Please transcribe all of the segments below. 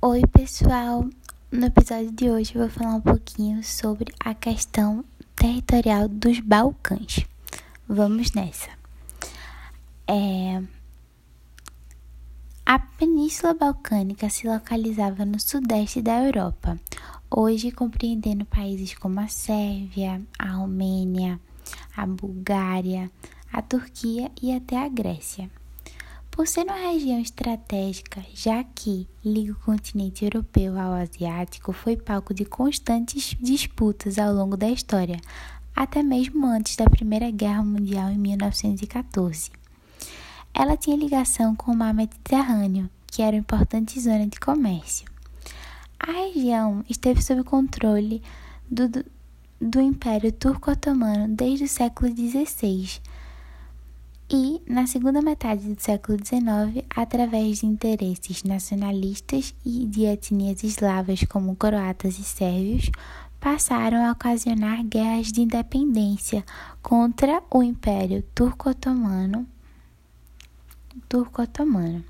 Oi, pessoal! No episódio de hoje eu vou falar um pouquinho sobre a questão territorial dos Balcãs. Vamos nessa. É... A Península Balcânica se localizava no sudeste da Europa, hoje compreendendo países como a Sérvia, a Romênia, a Bulgária, a Turquia e até a Grécia. Por ser uma região estratégica, já que liga o continente europeu ao asiático, foi palco de constantes disputas ao longo da história, até mesmo antes da Primeira Guerra Mundial em 1914. Ela tinha ligação com o mar Mediterrâneo, que era uma importante zona de comércio. A região esteve sob controle do, do, Império Turco-Otomano desde o século XVI e, na segunda metade do século XIX, através de interesses nacionalistas e de etnias eslavas como croatas e sérvios, passaram a ocasionar guerras de independência contra o Império Turco-Otomano. Turco-Otomano.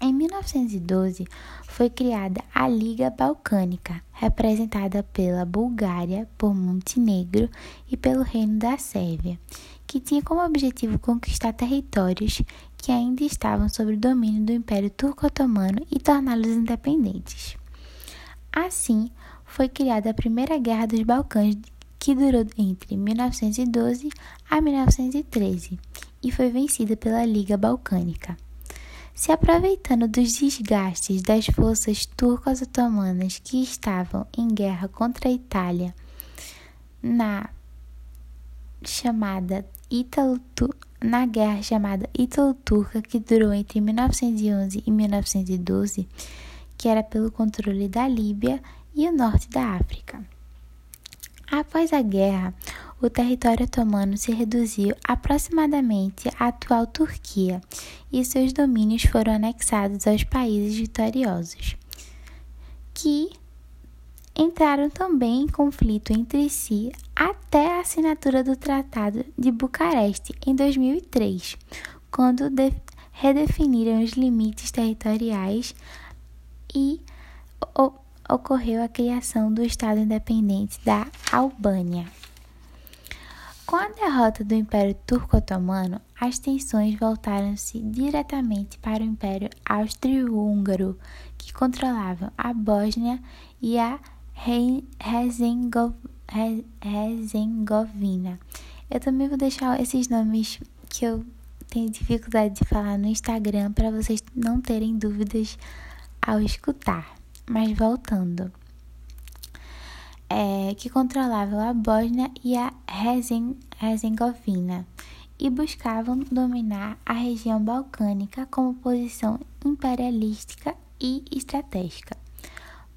Em 1912, foi criada a Liga Balcânica, representada pela Bulgária, por Montenegro e pelo Reino da Sérvia, que tinha como objetivo conquistar territórios que ainda estavam sob o domínio do Império Turco-Otomano e torná-los independentes. Assim, foi criada a Primeira Guerra dos Balcãs, que durou entre 1912 a 1913 e foi vencida pela Liga Balcânica. Se aproveitando dos desgastes das forças turcas otomanas que estavam em guerra contra a Itália na chamada Ítalo na guerra chamada Ítalo-Turca, que durou entre 1911 e 1912, que era pelo controle da Líbia e o norte da África. Após a guerra, o território otomano se reduziu aproximadamente à atual Turquia e seus domínios foram anexados aos países vitoriosos, que entraram também em conflito entre si até a assinatura do Tratado de Bucareste em 2003, quando redefiniram os limites territoriais e ocorreu a criação do Estado independente da Albânia. Com a derrota do Império Turco-Otomano, as tensões voltaram-se diretamente para o Império Austro-Húngaro, que controlava a Bósnia e a Herzegovina. Eu também vou deixar esses nomes que eu tenho dificuldade de falar no Instagram para vocês não terem dúvidas ao escutar. Mas voltando. É, que controlavam a Bósnia e a Herzegovina e buscavam dominar a região balcânica como posição imperialística e estratégica.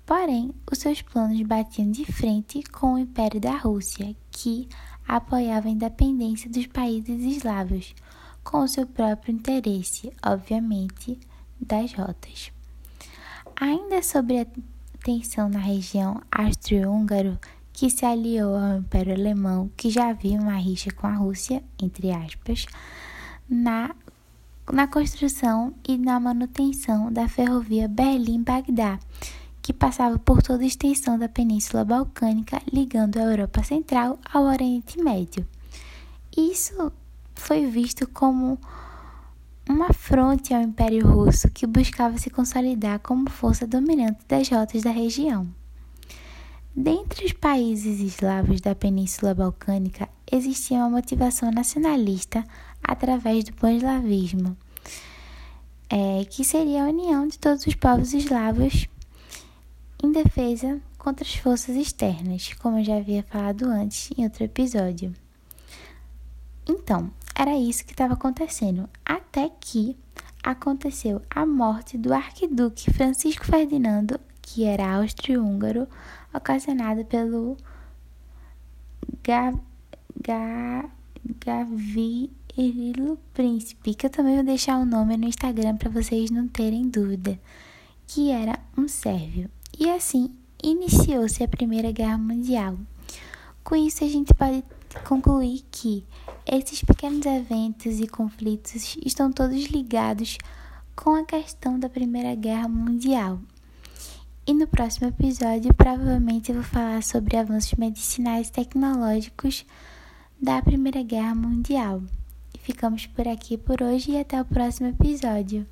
Porém, os seus planos batiam de frente com o Império da Rússia, que apoiava a independência dos países eslavos, com o seu próprio interesse, obviamente, das rotas. Ainda sobre a tensão na região austro-húngaro, que se aliou ao Império Alemão, que já havia uma rixa com a Rússia, entre aspas, na, na construção e na manutenção da ferrovia Berlim-Bagdá, que passava por toda a extensão da Península Balcânica, ligando a Europa Central ao Oriente Médio. Isso foi visto como uma fronte ao Império Russo que buscava se consolidar como força dominante das rotas da região. Dentre os países eslavos da Península Balcânica, existia uma motivação nacionalista através do panslavismo, é, que seria a união de todos os povos eslavos em defesa contra as forças externas, como eu já havia falado antes em outro episódio. Então, era isso que estava acontecendo, até que aconteceu a morte do arquiduque Francisco Ferdinando, que era austro-húngaro, ocasionada pelo Ga Ga Gavrilo Príncipe, que eu também vou deixar o nome no Instagram para vocês não terem dúvida, que era um sérvio. E assim iniciou-se a Primeira Guerra Mundial. Com isso, a gente pode concluir que esses pequenos eventos e conflitos estão todos ligados com a questão da Primeira Guerra Mundial. E no próximo episódio, provavelmente eu vou falar sobre avanços medicinais tecnológicos da Primeira Guerra Mundial. E ficamos por aqui por hoje e até o próximo episódio.